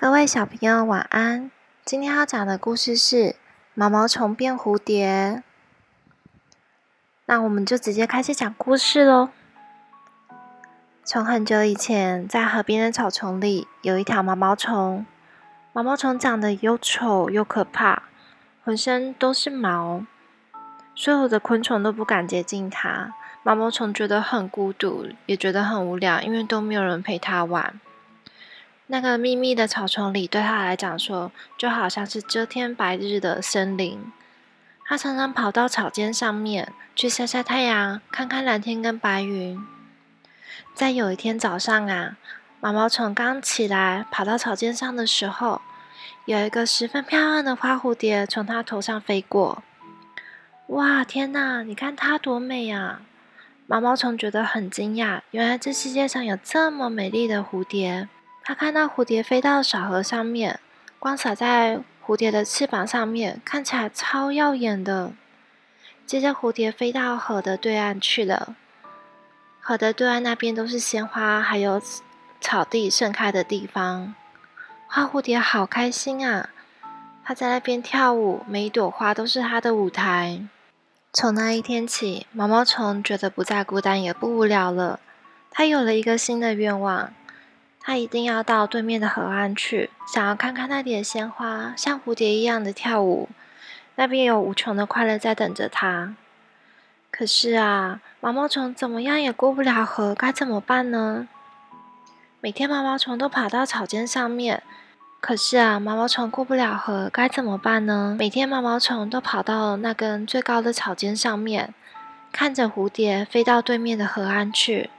各位小朋友晚安。今天要讲的故事是《毛毛虫变蝴蝶》。那我们就直接开始讲故事喽。从很久以前，在河边的草丛里，有一条毛毛虫。毛毛虫长得又丑又可怕，浑身都是毛，所有的昆虫都不敢接近它。毛毛虫觉得很孤独，也觉得很无聊，因为都没有人陪它玩。那个密密的草丛里，对他来讲说，就好像是遮天白日的森林。他常常跑到草尖上面去晒晒太阳，看看蓝天跟白云。在有一天早上啊，毛毛虫刚起来，跑到草尖上的时候，有一个十分漂亮的花蝴蝶从它头上飞过。哇，天哪！你看它多美啊！毛毛虫觉得很惊讶，原来这世界上有这么美丽的蝴蝶。他看到蝴蝶飞到小河上面，光洒在蝴蝶的翅膀上面，看起来超耀眼的。接着，蝴蝶飞到河的对岸去了。河的对岸那边都是鲜花，还有草地盛开的地方。花蝴蝶好开心啊！它在那边跳舞，每一朵花都是它的舞台。从那一天起，毛毛虫觉得不再孤单，也不无聊了。它有了一个新的愿望。他一定要到对面的河岸去，想要看看那里的鲜花，像蝴蝶一样的跳舞。那边有无穷的快乐在等着他。可是啊，毛毛虫怎么样也过不了河，该怎么办呢？每天毛毛虫都跑到草尖上面，可是啊，毛毛虫过不了河，该怎么办呢？每天毛毛虫都跑到那根最高的草尖上面，看着蝴蝶飞到对面的河岸去。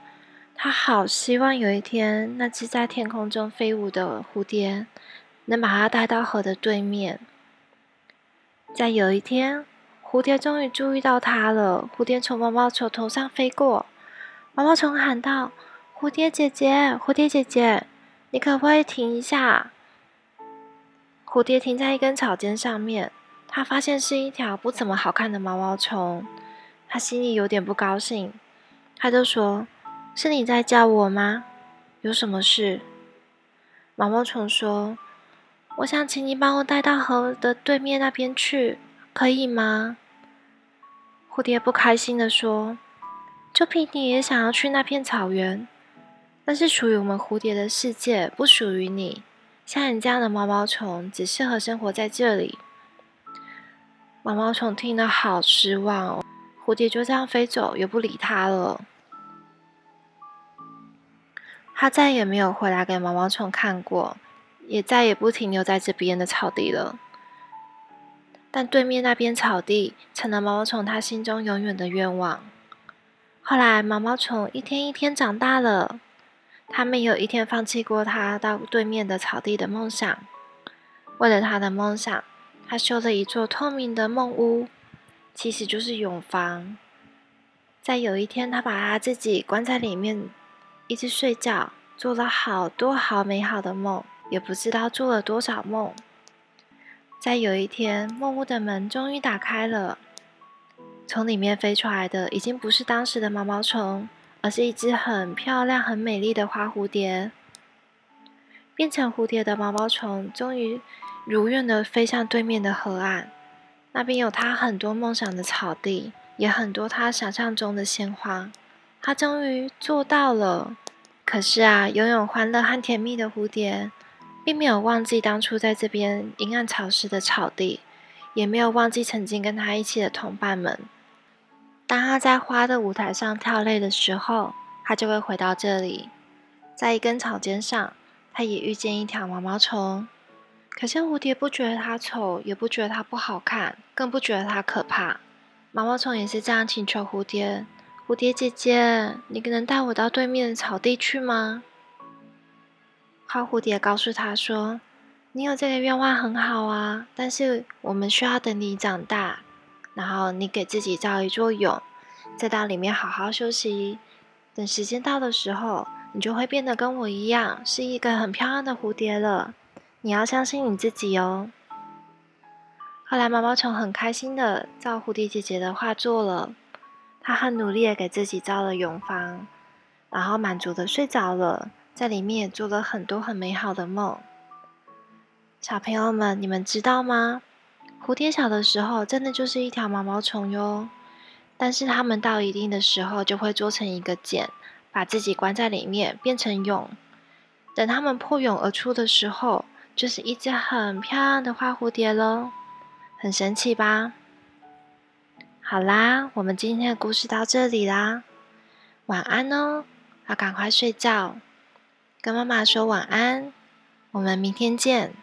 他好希望有一天，那只在天空中飞舞的蝴蝶能把他带到河的对面。在有一天，蝴蝶终于注意到他了。蝴蝶从毛毛虫头上飞过，毛毛虫喊道：“蝴蝶姐姐，蝴蝶姐姐，你可不可以停一下？”蝴蝶停在一根草尖上面，它发现是一条不怎么好看的毛毛虫，它心里有点不高兴，它就说。是你在叫我吗？有什么事？毛毛虫说：“我想请你帮我带到河的对面那边去，可以吗？”蝴蝶不开心的说：“就凭你也想要去那片草原？那是属于我们蝴蝶的世界，不属于你。像你这样的毛毛虫，只适合生活在这里。”毛毛虫听得好失望哦。蝴蝶就这样飞走，也不理它了。他再也没有回来给毛毛虫看过，也再也不停留在这边的草地了。但对面那边草地成了毛毛虫他心中永远的愿望。后来，毛毛虫一天一天长大了，他没有一天放弃过他到对面的草地的梦想。为了他的梦想，他修了一座透明的梦屋，其实就是泳房。在有一天，他把他自己关在里面。一直睡觉，做了好多好美好的梦，也不知道做了多少梦。在有一天，梦屋的门终于打开了，从里面飞出来的已经不是当时的毛毛虫，而是一只很漂亮、很美丽的花蝴蝶。变成蝴蝶的毛毛虫终于如愿的飞向对面的河岸，那边有它很多梦想的草地，也很多它想象中的鲜花。他终于做到了。可是啊，拥有欢乐和甜蜜的蝴蝶，并没有忘记当初在这边阴暗潮湿的草地，也没有忘记曾经跟他一起的同伴们。当他在花的舞台上跳累的时候，他就会回到这里，在一根草尖上，他也遇见一条毛毛虫。可是蝴蝶不觉得它丑，也不觉得它不好看，更不觉得它可怕。毛毛虫也是这样请求蝴蝶。蝴蝶姐姐，你能带我到对面的草地去吗？花蝴蝶告诉他说：“你有这个愿望很好啊，但是我们需要等你长大，然后你给自己造一座蛹，再到里面好好休息。等时间到的时候，你就会变得跟我一样，是一个很漂亮的蝴蝶了。你要相信你自己哦。”后来毛毛虫很开心的照蝴蝶姐姐的话做了。他很努力的给自己造了蛹房，然后满足的睡着了，在里面也做了很多很美好的梦。小朋友们，你们知道吗？蝴蝶小的时候真的就是一条毛毛虫哟，但是它们到一定的时候就会做成一个茧，把自己关在里面变成蛹。等它们破蛹而出的时候，就是一只很漂亮的花蝴蝶喽，很神奇吧？好啦，我们今天的故事到这里啦，晚安哦，要赶快睡觉，跟妈妈说晚安，我们明天见。